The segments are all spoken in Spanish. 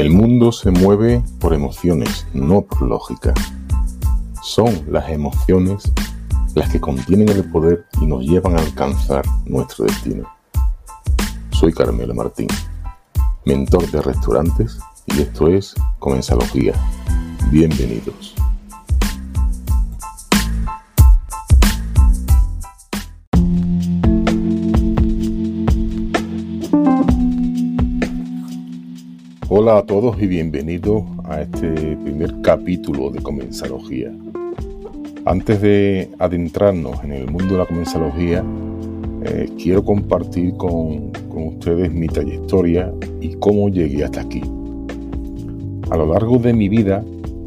El mundo se mueve por emociones, no por lógica. Son las emociones las que contienen el poder y nos llevan a alcanzar nuestro destino. Soy Carmelo Martín, mentor de restaurantes y esto es Comensalogía. Bienvenidos. Hola a todos y bienvenidos a este primer capítulo de Comensalogía. Antes de adentrarnos en el mundo de la comensalogía, eh, quiero compartir con, ustedes mi trayectoria y cómo llegué hasta aquí. A lo largo de mi vida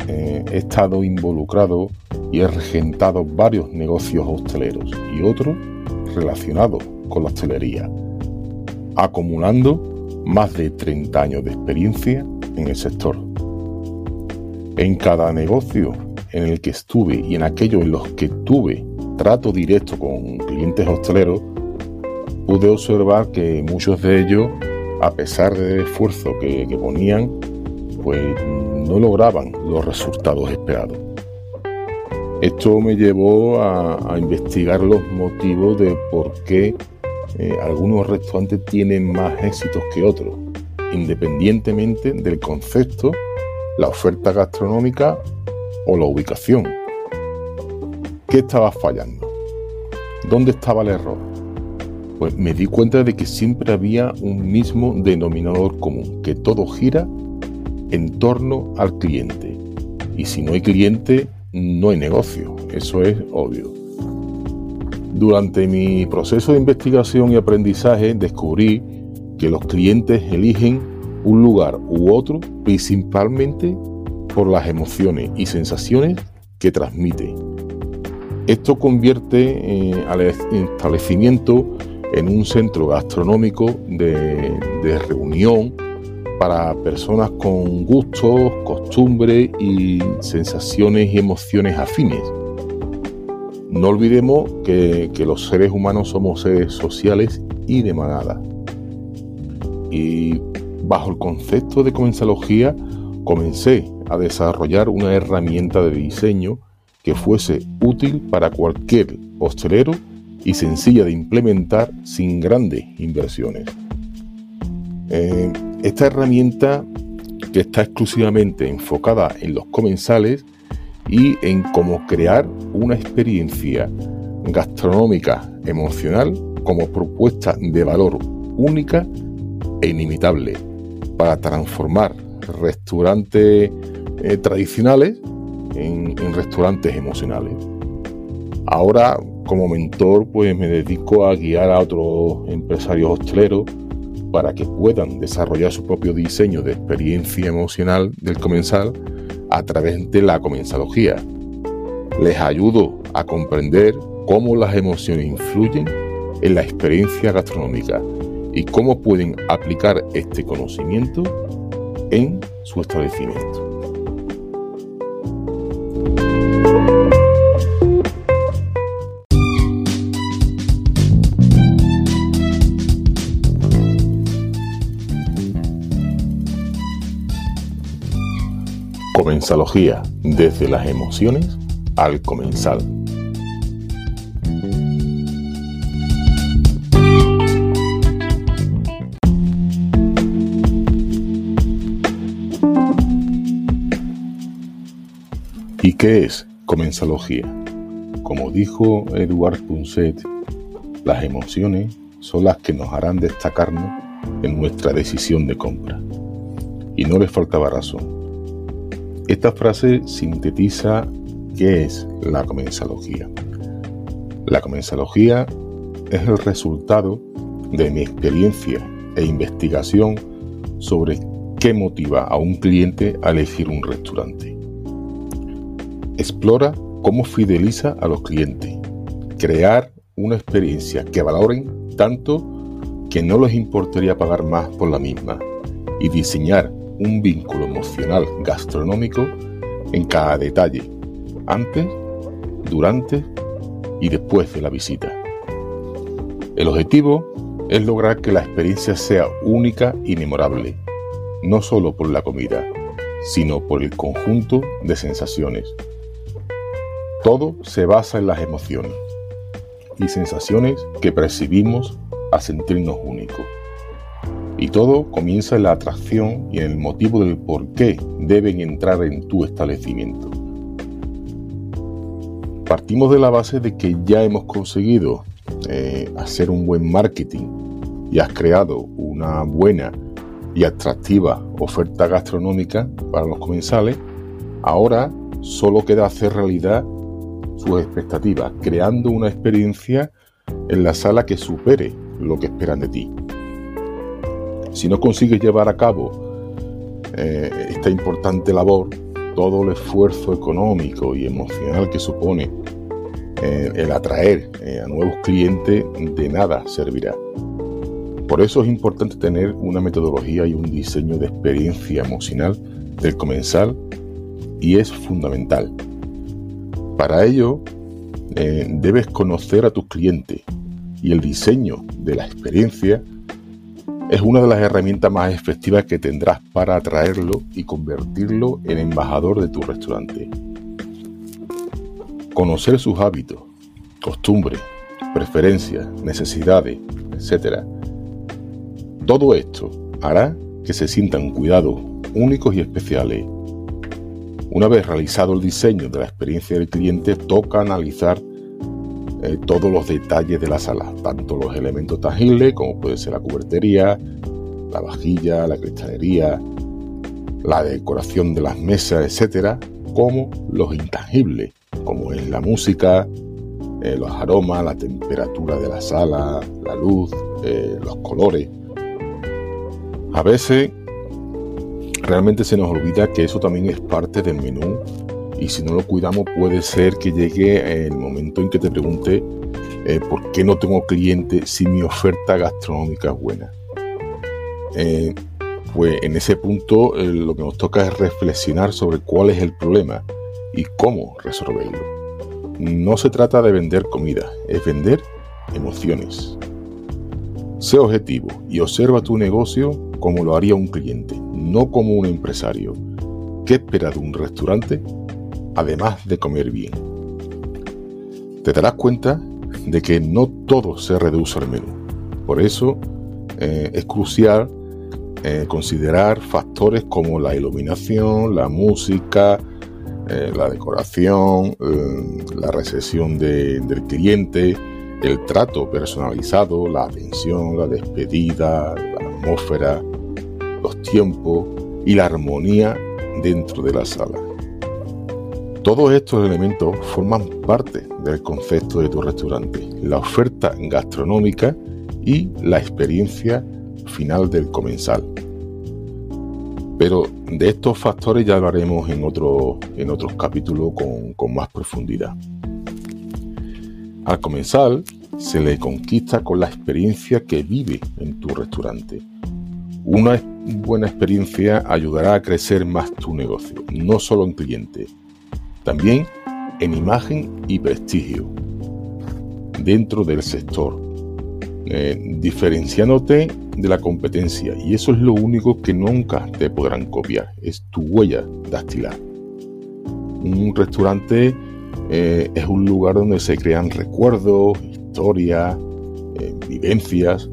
eh, he estado involucrado y he regentado varios negocios hosteleros y otros relacionados con la hostelería, acumulando más de 30 años de experiencia en el sector. En cada negocio en el que estuve y en aquellos en los que tuve trato directo con clientes hosteleros, pude observar que muchos de ellos, a pesar del esfuerzo que, ponían, pues no lograban los resultados esperados. Esto me llevó a, investigar los motivos de por qué eh, algunos restaurantes tienen más éxitos que otros, independientemente del concepto, la oferta gastronómica o la ubicación. ¿Qué estaba fallando? ¿Dónde estaba el error? Pues me di cuenta de que siempre había un mismo denominador común, que todo gira en torno al cliente. Y si no hay cliente, no hay negocio, eso es obvio. Durante mi proceso de investigación y aprendizaje descubrí que los clientes eligen un lugar u otro principalmente por las emociones y sensaciones que transmite. Esto convierte eh, al establecimiento en un centro gastronómico de, de reunión para personas con gustos, costumbres y sensaciones y emociones afines no olvidemos que, los seres humanos somos seres sociales y de manada. Y bajo el concepto de comensalogía comencé a desarrollar una herramienta de diseño que fuese útil para cualquier hostelero y sencilla de implementar sin grandes inversiones. Eh, esta herramienta que está exclusivamente enfocada en los comensales y en cómo crear una experiencia gastronómica emocional como propuesta de valor única e inimitable para transformar restaurantes eh, tradicionales en, en, restaurantes emocionales. Ahora, como mentor, pues me dedico a guiar a otros empresarios hosteleros para que puedan desarrollar su propio diseño de experiencia emocional del comensal a través de la comensalogía. Les ayudo a comprender cómo las emociones influyen en la experiencia gastronómica y cómo pueden aplicar este conocimiento en su establecimiento. Comensalogía, desde las emociones al comensal. ¿Y qué es comensalogía? Como dijo Eduard Punset, las emociones son las que nos harán destacarnos en nuestra decisión de compra. Y no les faltaba razón. Esta frase sintetiza qué es la comensalogía. La comensalogía es el resultado de mi experiencia e investigación sobre qué motiva a un cliente a elegir un restaurante. Explora cómo fideliza a los clientes, crear una experiencia que valoren tanto que no les importaría pagar más por la misma y diseñar un vínculo emocional gastronómico en cada detalle, antes, durante y después de la visita. El objetivo es lograr que la experiencia sea única y memorable, no solo por la comida, sino por el conjunto de sensaciones. Todo se basa en las emociones y sensaciones que percibimos a sentirnos únicos. Y todo comienza en la atracción y en el motivo del por qué deben entrar en tu establecimiento. Partimos de la base de que ya hemos conseguido eh, hacer un buen marketing y has creado una buena y atractiva oferta gastronómica para los comensales, ahora solo queda hacer realidad sus expectativas, creando una experiencia en la sala que supere lo que esperan de ti. Si no consigues llevar a cabo eh, esta importante labor, todo el esfuerzo económico y emocional que supone eh, el atraer eh, a nuevos clientes de nada servirá. Por eso es importante tener una metodología y un diseño de experiencia emocional del comensal y es fundamental. Para ello, debes conocer a tus clientes y el diseño de la experiencia es una de las herramientas más efectivas que tendrás para atraerlo y convertirlo en embajador de tu restaurante. Conocer sus hábitos, costumbres, preferencias, necesidades, etc. Todo esto hará que se sientan cuidados únicos y especiales una vez realizado el diseño de la experiencia del cliente, toca analizar eh, todos los detalles de la sala, tanto los elementos tangibles como puede ser la cubertería, la vajilla, la cristalería, la decoración de las mesas, etcétera, como los intangibles, como es la música, eh, los aromas, la temperatura de la sala, la luz, eh, los colores. A veces realmente se nos olvida que eso también es parte del menú y si no lo cuidamos puede ser que llegue el momento en que te pregunte eh, por qué no tengo cliente si mi oferta gastronómica es buena. Eh, pues en ese punto eh, lo que nos toca es reflexionar sobre cuál es el problema y cómo resolverlo. No se trata de vender comida, es vender emociones. Sé objetivo y observa tu negocio como lo haría un cliente no como un empresario. ¿Qué espera de un restaurante? Además de comer bien. Te darás cuenta de que no todo se reduce al menú. Por eso eh, es crucial eh, considerar factores como la iluminación, la música, eh, la decoración, la recepción del cliente, el trato personalizado, la atención, la despedida, la atmósfera, los tiempos y la armonía dentro de la sala. Todos estos elementos forman parte del concepto de tu restaurante, la oferta gastronómica y la experiencia final del comensal. Pero de estos factores ya hablaremos en, otro, en otros capítulos con, con más profundidad. Al comensal se le conquista con la experiencia que vive en tu restaurante. Una buena experiencia ayudará a crecer más tu negocio, no solo en cliente, también en imagen y prestigio dentro del sector, eh, diferenciándote de la competencia. Y eso es lo único que nunca te podrán copiar, es tu huella dactilar. Un restaurante eh, es un lugar donde se crean recuerdos, historias, eh, vivencias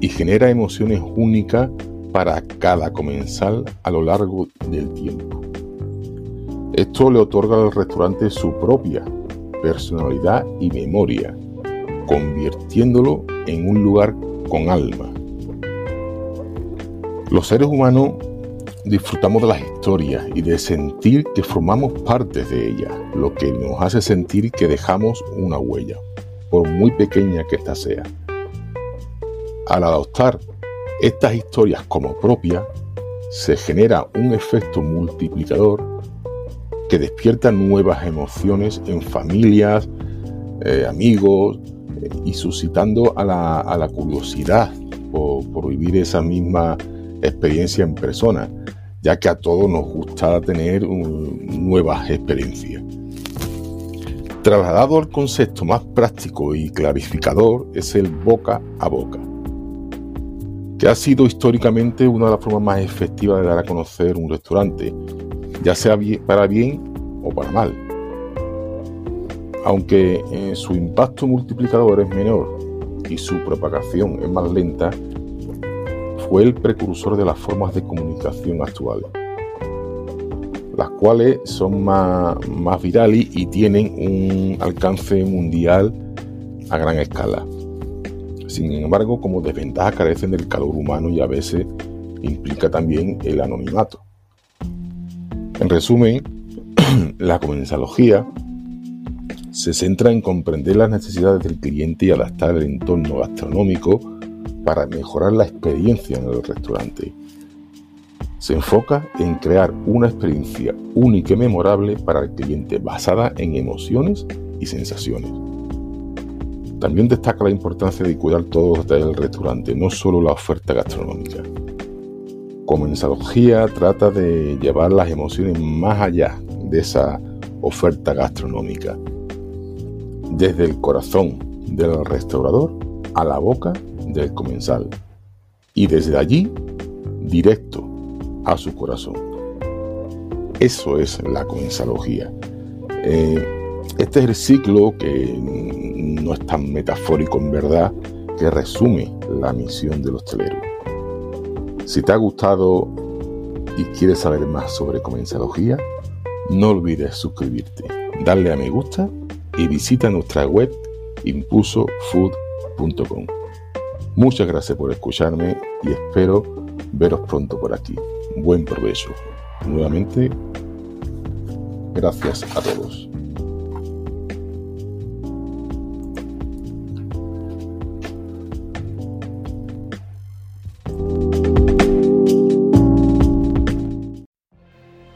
y genera emociones únicas para cada comensal a lo largo del tiempo. Esto le otorga al restaurante su propia personalidad y memoria, convirtiéndolo en un lugar con alma. Los seres humanos disfrutamos de las historias y de sentir que formamos parte de ellas, lo que nos hace sentir que dejamos una huella, por muy pequeña que ésta sea. Al adoptar estas historias como propias, se genera un efecto multiplicador que despierta nuevas emociones en familias, eh, amigos y suscitando a la, curiosidad por, vivir esa misma experiencia en persona, ya que a todos nos gusta tener nuevas experiencias. Trasladado al concepto más práctico y clarificador es el boca a boca, que ha sido históricamente una de las formas más efectivas de dar a conocer un restaurante, ya sea para bien o para mal. Aunque eh, su impacto multiplicador es menor y su propagación es más lenta, fue el precursor de las formas de comunicación actuales, las cuales son más, más virales y tienen un alcance mundial a gran escala. Sin embargo, como desventaja carecen del calor humano y a veces implica también el anonimato. En resumen, la comensalogía se centra en comprender las necesidades del cliente y adaptar el entorno gastronómico para mejorar la experiencia en el restaurante. Se enfoca en crear una experiencia única y memorable para el cliente basada en emociones y sensaciones. También destaca la importancia de cuidar todos los detalles del restaurante, no solo la oferta gastronómica. Comensalogía trata de llevar las emociones más allá de esa oferta gastronómica, desde el corazón del restaurador a la boca del comensal y desde allí directo a su corazón. Eso es la comensalogía. Eh, este es el ciclo que no es tan metafórico en verdad, que resume la misión del hostelero. Si te ha gustado y quieres saber más sobre comensalogía, no olvides suscribirte, darle a me gusta y visita nuestra web impulsofood.com. Muchas gracias por escucharme y espero veros pronto por aquí. Buen provecho. Nuevamente, gracias a todos.